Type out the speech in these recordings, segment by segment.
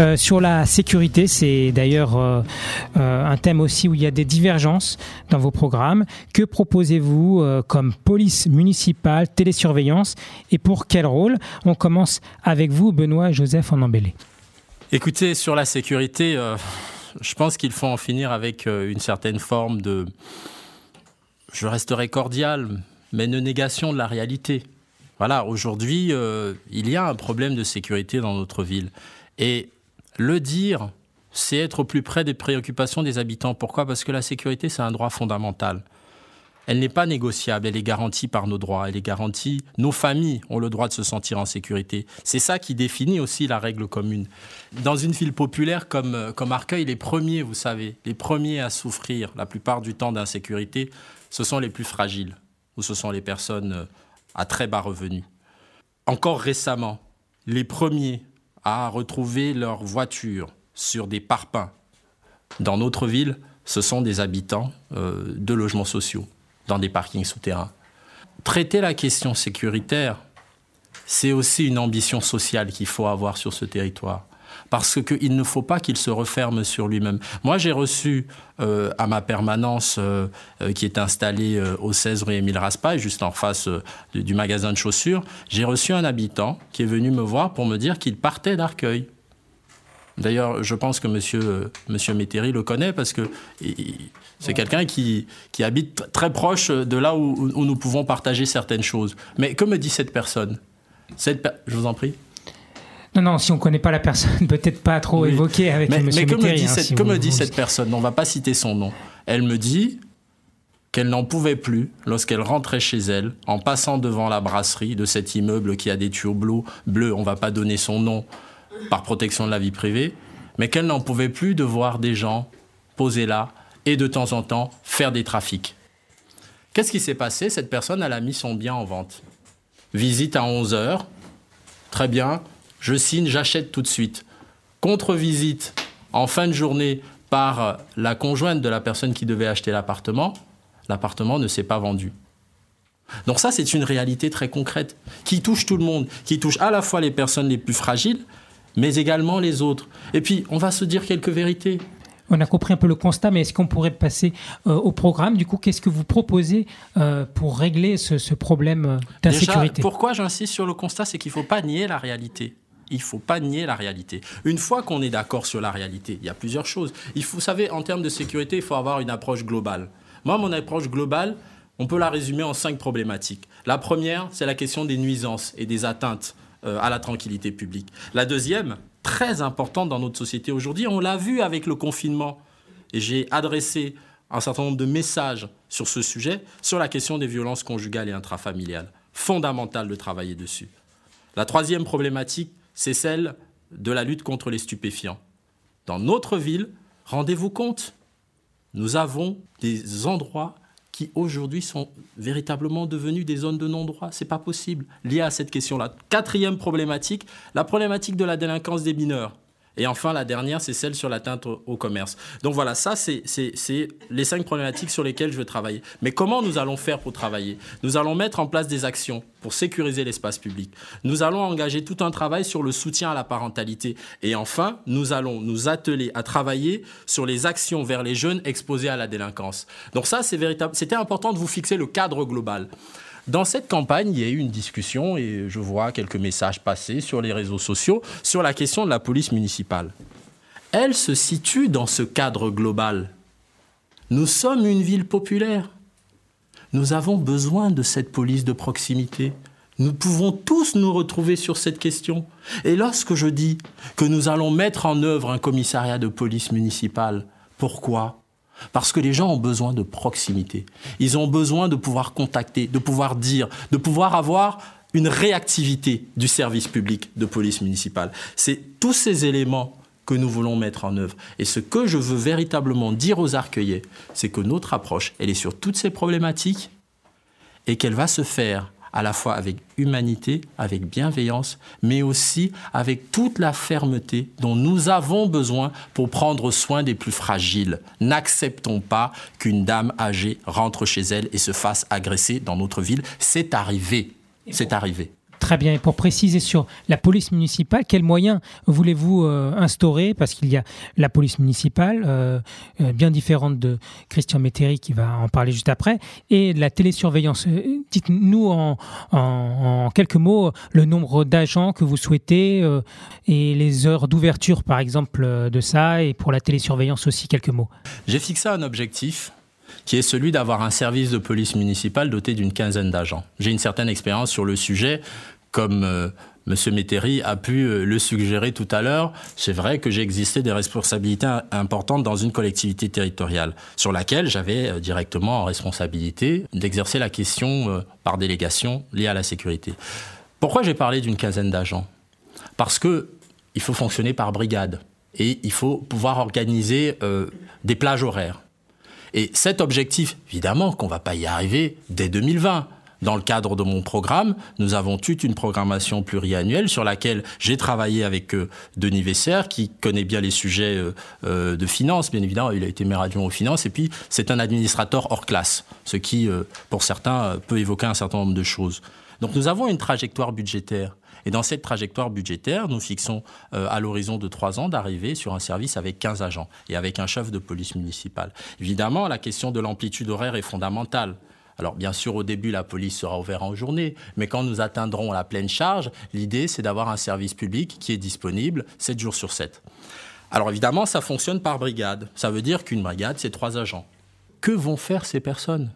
Euh, sur la sécurité, c'est d'ailleurs euh, euh, un thème aussi où il y a des divergences dans vos programmes. Que proposez-vous comme police municipale, télésurveillance et pour quel rôle? On commence avec vous, Benoît Joseph en embellé. Écoutez, sur la sécurité, je pense qu'il faut en finir avec une certaine forme de... Je resterai cordial, mais une négation de la réalité. Voilà, aujourd'hui, il y a un problème de sécurité dans notre ville. Et le dire, c'est être au plus près des préoccupations des habitants. Pourquoi? Parce que la sécurité, c'est un droit fondamental. Elle n'est pas négociable, elle est garantie par nos droits, elle est garantie. Nos familles ont le droit de se sentir en sécurité. C'est ça qui définit aussi la règle commune. Dans une ville populaire comme, euh, comme Arcueil, les premiers, vous savez, les premiers à souffrir la plupart du temps d'insécurité, ce sont les plus fragiles, ou ce sont les personnes euh, à très bas revenus. Encore récemment, les premiers à retrouver leur voiture sur des parpaings. Dans notre ville, ce sont des habitants euh, de logements sociaux, dans des parkings souterrains. Traiter la question sécuritaire, c'est aussi une ambition sociale qu'il faut avoir sur ce territoire parce qu'il ne faut pas qu'il se referme sur lui-même. Moi, j'ai reçu euh, à ma permanence euh, euh, qui est installée au 16 rue Émile Raspail, juste en face du magasin de chaussures, j'ai reçu un habitant qui est venu me voir pour me dire qu'il partait d'Arcueil. D'ailleurs, je pense que monsieur, monsieur Métairie le connaît parce que c'est quelqu'un qui, qui habite très proche de là où, où, nous pouvons partager certaines choses. Mais que me dit cette personne? Cette Je vous en prie. Non, non, si on ne connaît pas la personne, peut-être pas trop évoquer avec mais, M. Mais comme me dit, hein, cette, dit cette personne, on ne va pas citer son nom, elle me dit qu'elle n'en pouvait plus lorsqu'elle rentrait chez elle, en passant devant la brasserie de cet immeuble qui a des tuyaux bleus, bleus on ne va pas donner son nom par protection de la vie privée, mais qu'elle n'en pouvait plus de voir des gens posés là et de temps en temps faire des trafics. Qu'est-ce qui s'est passé? Cette personne, elle a mis son bien en vente. Visite à 11 heures. Très bien je signe, j'achète tout de suite. Contre-visite en fin de journée par la conjointe de la personne qui devait acheter l'appartement, l'appartement ne s'est pas vendu. Donc ça, c'est une réalité très concrète qui touche tout le monde, qui touche à la fois les personnes les plus fragiles, mais également les autres. Et puis, on va se dire quelques vérités. On a compris un peu le constat, mais est-ce qu'on pourrait passer euh, au programme? Du coup, qu'est-ce que vous proposez euh, pour régler ce, problème euh, d'insécurité? Pourquoi j'insiste sur le constat C'est qu'il ne faut pas nier la réalité il ne faut pas nier la réalité. Une fois qu'on est d'accord sur la réalité, il y a plusieurs choses. Il faut, vous savez, en termes de sécurité, il faut avoir une approche globale. Moi, mon approche globale, on peut la résumer en cinq problématiques. La première, c'est la question des nuisances et des atteintes euh, à la tranquillité publique. La deuxième, très importante dans notre société aujourd'hui, on l'a vu avec le confinement, et j'ai adressé un certain nombre de messages sur ce sujet, sur la question des violences conjugales et intrafamiliales. Fondamental de travailler dessus. La troisième problématique, c'est celle de la lutte contre les stupéfiants. Dans notre ville, rendez-vous compte, nous avons des endroits qui aujourd'hui sont véritablement devenus des zones de non-droit. Ce n'est pas possible, lié à cette question-là. Quatrième problématique, la problématique de la délinquance des mineurs. Et enfin, la dernière, c'est celle sur l'atteinte au, commerce. Donc voilà, ça, c'est les cinq problématiques sur lesquelles je veux travailler. Mais comment nous allons faire pour travailler? Nous allons mettre en place des actions pour sécuriser l'espace public. Nous allons engager tout un travail sur le soutien à la parentalité. Et enfin, nous allons nous atteler à travailler sur les actions vers les jeunes exposés à la délinquance. Donc ça, c'est. C'était important de vous fixer le cadre global. Dans cette campagne, il y a eu une discussion et je vois quelques messages passer sur les réseaux sociaux sur la question de la police municipale. Elle se situe dans ce cadre global. Nous sommes une ville populaire. Nous avons besoin de cette police de proximité. Nous pouvons tous nous retrouver sur cette question. Et lorsque je dis que nous allons mettre en œuvre un commissariat de police municipale, pourquoi? Parce que les gens ont besoin de proximité. Ils ont besoin de pouvoir contacter, de pouvoir dire, de pouvoir avoir une réactivité du service public de police municipale. C'est tous ces éléments que nous voulons mettre en œuvre. Et ce que je veux véritablement dire aux arcueillers, c'est que notre approche, elle est sur toutes ces problématiques et qu'elle va se faire à la fois avec humanité, avec bienveillance, mais aussi avec toute la fermeté dont nous avons besoin pour prendre soin des plus fragiles. N'acceptons pas qu'une dame âgée rentre chez elle et se fasse agresser dans notre ville. C'est arrivé. C'est arrivé. Très bien. Et pour préciser sur la police municipale, quels moyens voulez-vous euh, instaurer? Parce qu'il y a la police municipale, euh, euh, bien différente de Christian Métairie qui va en parler juste après, et la télésurveillance. Dites-nous en, en, quelques mots le nombre d'agents que vous souhaitez et les heures d'ouverture, par exemple, de ça, et pour la télésurveillance aussi, quelques mots. J'ai fixé un objectif qui est celui d'avoir un service de police municipale doté d'une quinzaine d'agents. J'ai une certaine expérience sur le sujet, comme euh, M. Métairie a pu euh, le suggérer tout à l'heure. C'est vrai que j'ai existé des responsabilités importantes dans une collectivité territoriale, sur laquelle j'avais euh, directement en responsabilité d'exercer la question par délégation liée à la sécurité. Pourquoi j'ai parlé d'une quinzaine d'agents? Parce que il faut fonctionner par brigade et il faut pouvoir organiser des plages horaires. Et cet objectif, évidemment qu'on ne va pas y arriver dès 2020. Dans le cadre de mon programme, nous avons toute une programmation pluriannuelle sur laquelle j'ai travaillé avec euh, Denis Vesser, qui connaît bien les sujets euh, euh, de finances, bien évidemment, il a été maire adjoint aux finances, et puis c'est un administrateur hors classe, ce qui, pour certains, peut évoquer un certain nombre de choses. Donc nous avons une trajectoire budgétaire. Et dans cette trajectoire budgétaire, nous fixons à l'horizon de trois ans d'arriver sur un service avec 15 agents et avec un chef de police municipale. Évidemment, la question de l'amplitude horaire est fondamentale. Alors bien sûr, au début, la police sera ouverte en journée, mais quand nous atteindrons la pleine charge, l'idée, c'est d'avoir un service public qui est disponible 7 jours sur 7. Alors évidemment, ça fonctionne par brigade. Ça veut dire qu'une brigade, c'est trois agents. Que vont faire ces personnes?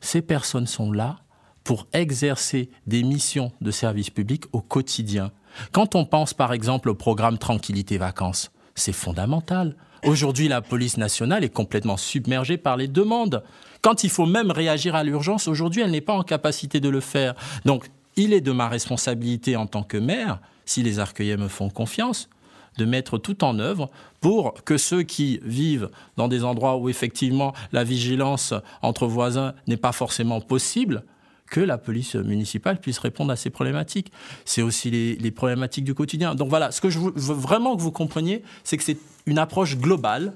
Ces personnes sont là pour exercer des missions de service public au quotidien. Quand on pense par exemple au programme Tranquillité Vacances, c'est fondamental. Aujourd'hui, la police nationale est complètement submergée par les demandes. Quand il faut même réagir à l'urgence, aujourd'hui, elle n'est pas en capacité de le faire. Donc, il est de ma responsabilité en tant que maire, si les arcueillers me font confiance, de mettre tout en œuvre pour que ceux qui vivent dans des endroits où effectivement la vigilance entre voisins n'est pas forcément possible, que la police municipale puisse répondre à ces problématiques. C'est aussi les, problématiques du quotidien. Donc voilà, ce que je veux vraiment que vous compreniez, c'est que c'est une approche globale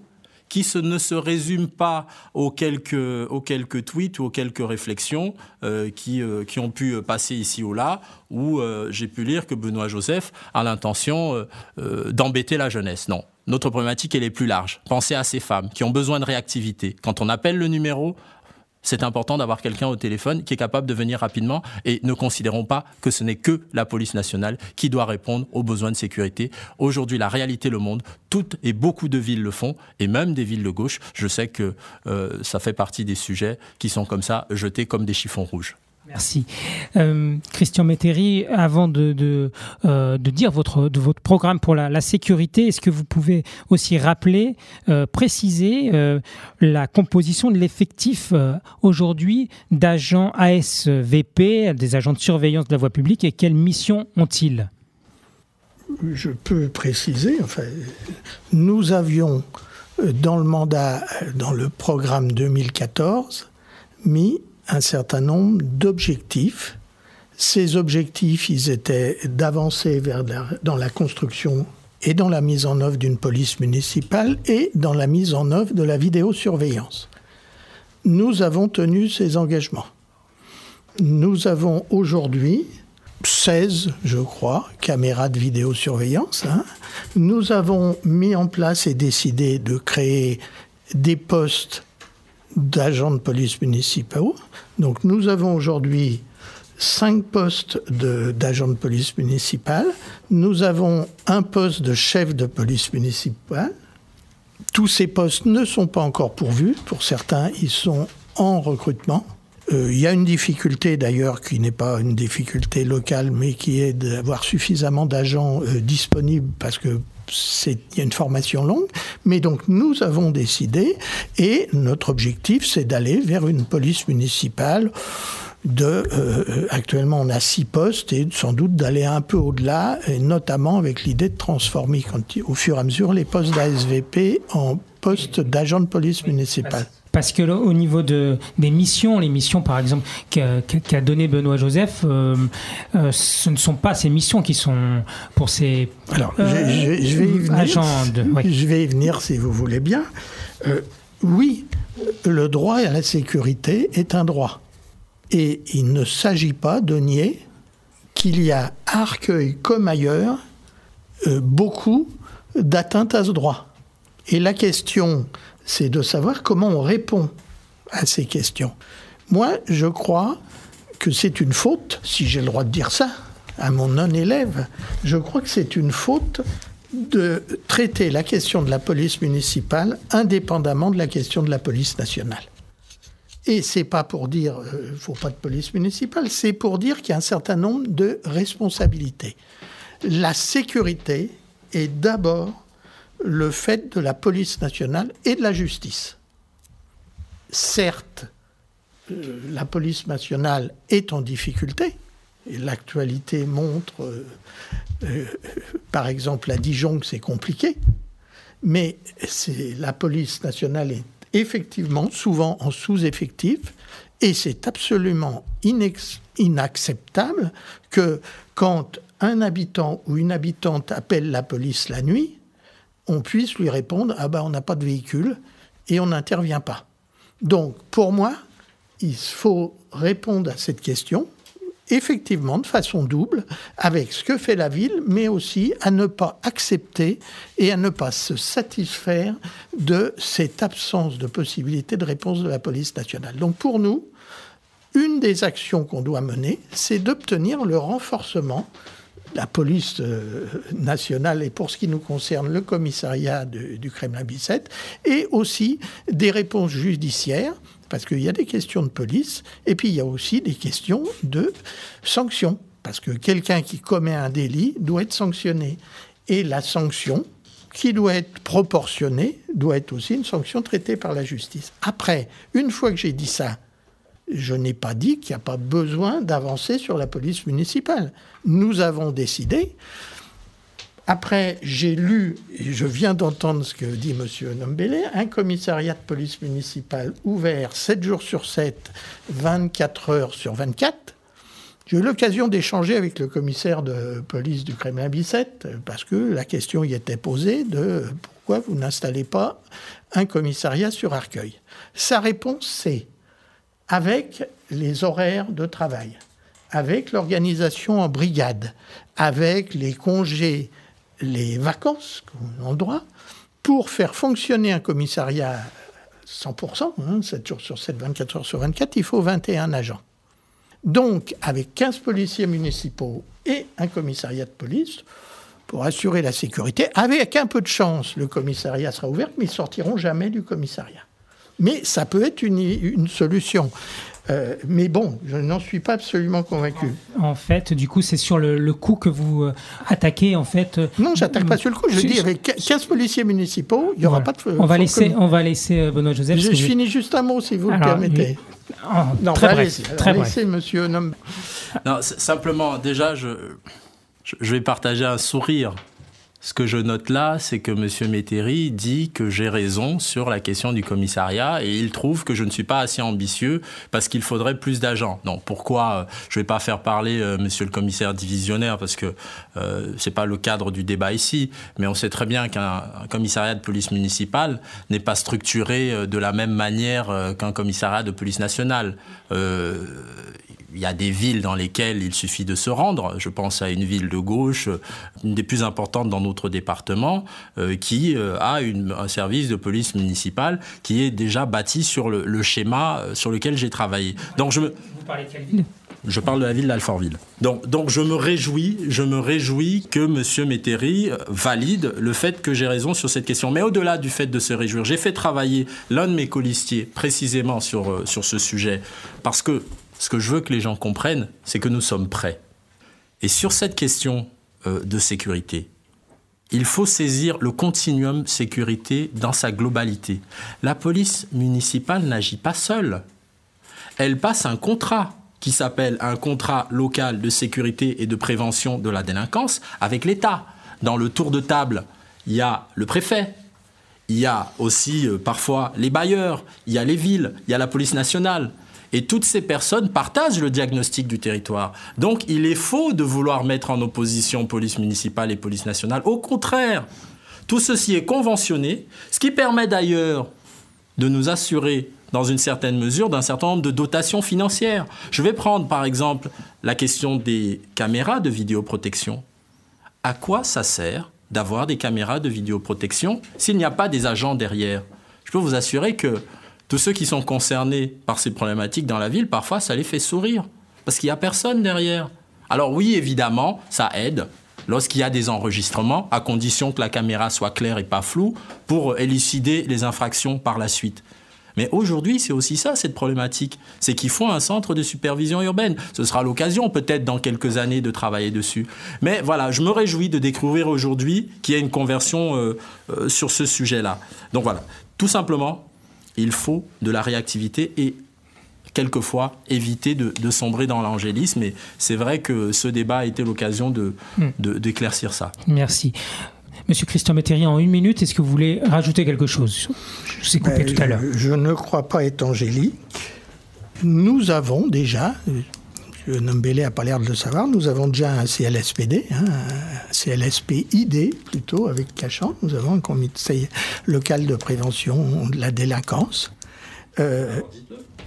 qui ne se résume pas aux quelques, tweets ou aux quelques réflexions euh, qui, euh, qui ont pu passer ici ou là, où euh, j'ai pu lire que Benoît Joseph a l'intention d'embêter la jeunesse. Non. Notre problématique, elle est plus large. Pensez à ces femmes qui ont besoin de réactivité. Quand on appelle le numéro, c'est important d'avoir quelqu'un au téléphone qui est capable de venir rapidement et ne considérons pas que ce n'est que la police nationale qui doit répondre aux besoins de sécurité. Aujourd'hui, la réalité le monde, toutes et beaucoup de villes le font et même des villes de gauche. Je sais que euh, ça fait partie des sujets qui sont comme ça jetés comme des chiffons rouges. Merci. Euh, Christian Métairie, avant euh, de, dire votre, de votre programme pour la, sécurité, est-ce que vous pouvez aussi rappeler, euh, préciser la composition de l'effectif aujourd'hui d'agents ASVP, des agents de surveillance de la voie publique, et quelles missions ont-ils? Je peux préciser, enfin, nous avions dans le mandat, dans le programme 2014, mis un certain nombre d'objectifs. Ces objectifs, ils étaient d'avancer vers dans la construction et dans la mise en œuvre d'une police municipale et dans la mise en œuvre de la vidéosurveillance. Nous avons tenu ces engagements. Nous avons aujourd'hui 16, je crois, caméras de vidéosurveillance. Hein. Nous avons mis en place et décidé de créer des postes d'agents de police municipaux. Donc nous avons aujourd'hui cinq postes d'agents de, police municipale. Nous avons un poste de chef de police municipale. Tous ces postes ne sont pas encore pourvus. Pour certains, ils sont en recrutement. Euh, il y a une difficulté d'ailleurs qui n'est pas une difficulté locale, mais qui est d'avoir suffisamment d'agents euh, disponibles parce que il y a une formation longue, mais donc nous avons décidé, et notre objectif, c'est d'aller vers une police municipale de euh, actuellement on a six postes et sans doute d'aller un peu au-delà et notamment avec l'idée de transformer au fur et à mesure les postes d'ASVP en postes d'agents de police municipale. Parce que au niveau de, des missions, les missions par exemple qu'a donné Benoît Joseph, euh, euh, ce ne sont pas ces missions qui sont pour ces Alors, je, vais y venir, Je vais y venir si vous voulez bien. Euh, oui, le droit à la sécurité est un droit. Et il ne s'agit pas de nier qu'il y a à Arcueil comme ailleurs euh, beaucoup d'atteintes à ce droit. Et la question, c'est de savoir comment on répond à ces questions. Moi, je crois que c'est une faute, si j'ai le droit de dire ça, à mon non-élève, je crois que c'est une faute de traiter la question de la police municipale indépendamment de la question de la police nationale. Et c'est pas pour dire qu'il euh, ne faut pas de police municipale, c'est pour dire qu'il y a un certain nombre de responsabilités. La sécurité est d'abord le fait de la police nationale et de la justice. Certes, euh, la police nationale est en difficulté, l'actualité montre, euh, par exemple à Dijon, que c'est compliqué, mais la police nationale est effectivement souvent en sous-effectif, et c'est absolument inacceptable que quand un habitant ou une habitante appelle la police la nuit, on puisse lui répondre Ah ben on n'a pas de véhicule et on n'intervient pas. Donc pour moi, il faut répondre à cette question effectivement de façon double avec ce que fait la ville, mais aussi à ne pas accepter et à ne pas se satisfaire de cette absence de possibilité de réponse de la police nationale. Donc pour nous, une des actions qu'on doit mener, c'est d'obtenir le renforcement la police euh, nationale et pour ce qui nous concerne le commissariat du Kremlin-Bicêtre et aussi des réponses judiciaires parce qu'il y a des questions de police, et puis il y a aussi des questions de sanctions, parce que quelqu'un qui commet un délit doit être sanctionné. Et la sanction, qui doit être proportionnée, doit être aussi une sanction traitée par la justice. Après, une fois que j'ai dit ça, je n'ai pas dit qu'il n'y a pas besoin d'avancer sur la police municipale. Nous avons décidé après, j'ai lu, et je viens d'entendre ce que dit M. Nombele, un commissariat de police municipale ouvert 7 jours sur 7, 24 heures sur 24. J'ai eu l'occasion d'échanger avec le commissaire de police du Kremlin-Bicêtre, parce que la question y était posée de pourquoi vous n'installez pas un commissariat sur Arcueil. Sa réponse, c'est avec les horaires de travail, avec l'organisation en brigade, avec les congés les vacances qu'on a droit pour faire fonctionner un commissariat 100%, 7 hein, jours sur 7, 24 heures sur 24, il faut 21 agents. Donc, avec 15 policiers municipaux et un commissariat de police, pour assurer la sécurité, avec un peu de chance, le commissariat sera ouvert, mais ils sortiront jamais du commissariat. Mais ça peut être une solution. Euh, mais bon, je n'en suis pas absolument convaincu. En fait, du coup, c'est sur le, coup que vous euh, attaquez, en fait. Euh, non, j'attaque pas sur le coup. Je dis, avec 15 policiers municipaux, il n'y aura pas de. On va laisser, on va laisser Benoît Joseph. Je, finis juste un mot, si vous le permettez. non, très bref. Très laisser Monsieur Non, simplement, déjà, je, je vais partager un sourire ce que je note là, c'est que M. Métairie dit que j'ai raison sur la question du commissariat et il trouve que je ne suis pas assez ambitieux parce qu'il faudrait plus d'agents. Non, pourquoi euh, Je ne vais pas faire parler euh, Monsieur le commissaire divisionnaire parce que euh, c'est pas le cadre du débat ici, mais on sait très bien qu'un commissariat de police municipale n'est pas structuré de la même manière qu'un commissariat de police nationale il y a des villes dans lesquelles il suffit de se rendre. Je pense à une ville de gauche, une des plus importantes dans notre département, euh, qui euh, a une, un service de police municipale qui est déjà bâti sur le, schéma euh, sur lequel j'ai travaillé. Donc je me... Vous parlez de quelle ville? Je parle de la ville d'Alfortville. Donc, donc je me réjouis, je me réjouis que M. Métairie valide le fait que j'ai raison sur cette question. Mais au-delà du fait de se réjouir, j'ai fait travailler l'un de mes colistiers précisément sur, sur ce sujet parce que ce que je veux que les gens comprennent, c'est que nous sommes prêts. Et sur cette question euh, de sécurité, il faut saisir le continuum sécurité dans sa globalité. La police municipale n'agit pas seule. Elle passe un contrat qui s'appelle un contrat local de sécurité et de prévention de la délinquance avec l'État. Dans le tour de table, il y a le préfet, il y a aussi euh, parfois les bailleurs, il y a les villes, il y a la police nationale. Et toutes ces personnes partagent le diagnostic du territoire. Donc il est faux de vouloir mettre en opposition police municipale et police nationale. Au contraire, tout ceci est conventionné, ce qui permet d'ailleurs de nous assurer dans une certaine mesure, d'un certain nombre de dotations financières. Je vais prendre par exemple la question des caméras de vidéoprotection. À quoi ça sert d'avoir des caméras de vidéoprotection s'il n'y a pas des agents derrière? Je peux vous assurer que tous ceux qui sont concernés par ces problématiques dans la ville, parfois ça les fait sourire, parce qu'il n'y a personne derrière. Alors oui, évidemment, ça aide lorsqu'il y a des enregistrements, à condition que la caméra soit claire et pas floue, pour élucider les infractions par la suite. Mais aujourd'hui, c'est aussi ça, cette problématique. C'est qu'il faut un centre de supervision urbaine. Ce sera l'occasion, peut-être, dans quelques années, de travailler dessus. Mais voilà, je me réjouis de découvrir aujourd'hui qu'il y a une conversion euh, euh, sur ce sujet-là. Donc voilà, tout simplement, il faut de la réactivité et quelquefois éviter de, sombrer dans l'angélisme. Et c'est vrai que ce débat a été l'occasion de, hmm. d'éclaircir ça. Merci. Monsieur Christian Métairie, en une minute, est-ce que vous voulez rajouter quelque chose? Je vous ai coupé ben, tout à l'heure. Je ne crois pas être angélique. Nous avons déjà, M. Nombélé n'a pas l'air de le savoir, nous avons déjà un CLSPD, hein, CLSPID plutôt, avec Cachan. Nous avons un comité local de prévention de la délinquance. Euh,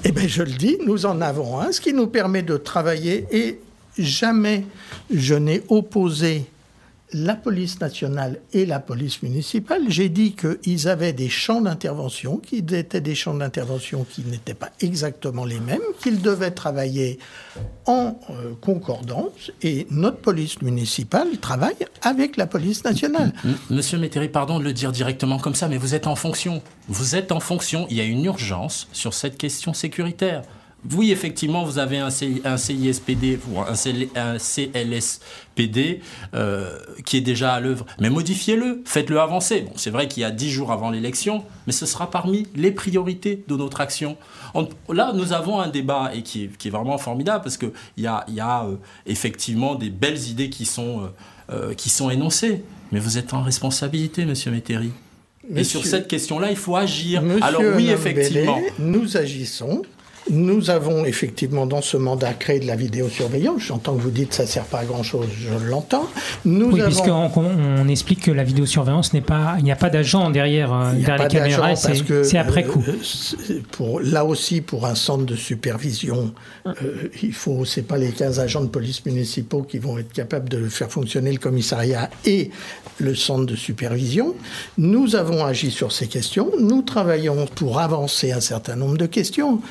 eh bien, je le dis, nous en avons un, ce qui nous permet de travailler et jamais je n'ai opposé la police nationale et la police municipale, j'ai dit qu'ils avaient des champs d'intervention, qu'ils étaient des champs d'intervention qui n'étaient pas exactement les mêmes, qu'ils devaient travailler en euh, concordance, et notre police municipale travaille avec la police nationale. Monsieur Métairie, pardon de le dire directement comme ça, mais vous êtes en fonction. Vous êtes en fonction. Il y a une urgence sur cette question sécuritaire. Oui, effectivement, vous avez un, CISPD ou un, CLSPD euh, qui est déjà à l'œuvre. Mais modifiez-le, faites-le avancer. Bon, c'est vrai qu'il y a dix jours avant l'élection, mais ce sera parmi les priorités de notre action. là, nous avons un débat et qui est, vraiment formidable parce qu'il y a, y a euh, effectivement des belles idées qui sont, euh, qui sont énoncées. Mais vous êtes en responsabilité, monsieur Métairie. et sur cette question-là, il faut agir. Alors oui, effectivement. nous agissons. Nous avons effectivement dans ce mandat créé de la vidéosurveillance. J'entends que vous dites que ça ne sert pas à grand-chose, je l'entends. Nous oui, puisqu'on on explique que la vidéosurveillance n'est pas... Il n'y a pas d'agent derrière, euh, derrière les caméras, c'est après coup. Euh, pour, là aussi, pour un centre de supervision, euh, il faut... C'est pas les 15 agents de police municipaux qui vont être capables de faire fonctionner le commissariat et le centre de supervision. Nous avons agi sur ces questions. Nous travaillons pour avancer un certain nombre de questions.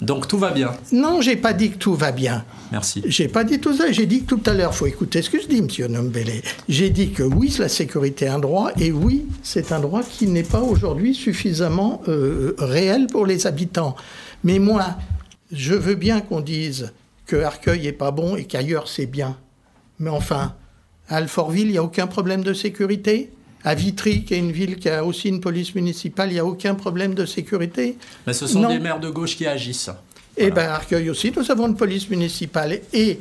Donc tout va bien. Non, j'ai pas dit que tout va bien. Merci. J'ai pas dit tout ça. J'ai dit que tout à l'heure, faut écouter ce que je dis, Monsieur Nombélé. J'ai dit que oui, la sécurité est un droit, et oui, c'est un droit qui n'est pas aujourd'hui suffisamment euh, réel pour les habitants. Mais moi, je veux bien qu'on dise que Arcueil est pas bon et qu'ailleurs c'est bien. Mais enfin, à Alfortville, il n'y a aucun problème de sécurité? À Vitry, qui est une ville qui a aussi une police municipale, il n'y a aucun problème de sécurité. Mais ce sont des maires de gauche qui agissent. Et eh bien, Arcueil aussi, nous avons une police municipale. Et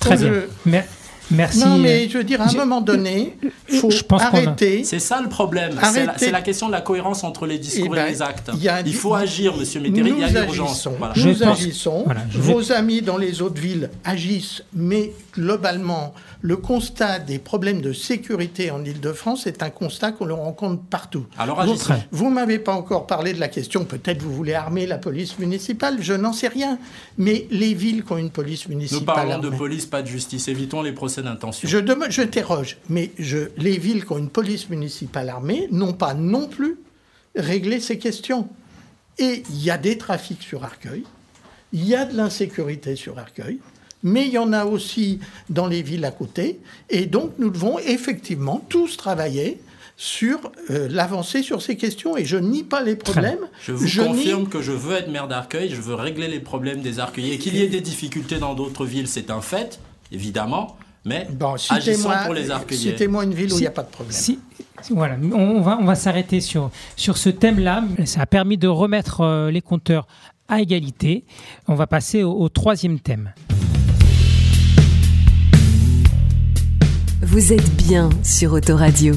Très bien. Merci. Non, mais euh, je veux dire, à un moment donné, il faut arrêter. C'est ça le problème. C'est la, question de la cohérence entre les discours eh et, ben, les actes. il faut agir, Monsieur Métairie, il y a urgence. Nous agissons. Vos amis dans les autres villes agissent, mais globalement, le constat des problèmes de sécurité en Ile-de-France est un constat qu'on le rencontre partout. Alors. Vous, ne m'avez pas encore parlé de la question, peut-être vous voulez armer la police municipale, je n'en sais rien. Mais les villes qui ont une police municipale. Nous parlons de police, pas de justice. Évitons les procès d'intention. Je, je t'interroge, mais je, les villes qui ont une police municipale armée n'ont pas non plus réglé ces questions. Et il y a des trafics sur Arcueil, il y a de l'insécurité sur Arcueil mais il y en a aussi dans les villes à côté. Et donc, nous devons effectivement tous travailler sur euh, l'avancée sur ces questions et je nie pas les problèmes. Je vous confirme que je veux être maire d'Arcueil, je veux régler les problèmes des Arcueillers. Qu'il y ait des difficultés dans d'autres villes, c'est un fait, évidemment, mais bon, agissons pour les Arcueillers. Citez-moi une ville où il n'y a pas de problème. Si, voilà, on va, on va s'arrêter sur, sur ce thème-là. Ça a permis de remettre euh, les compteurs à égalité. On va passer au troisième thème. Vous êtes bien sur Autoradio.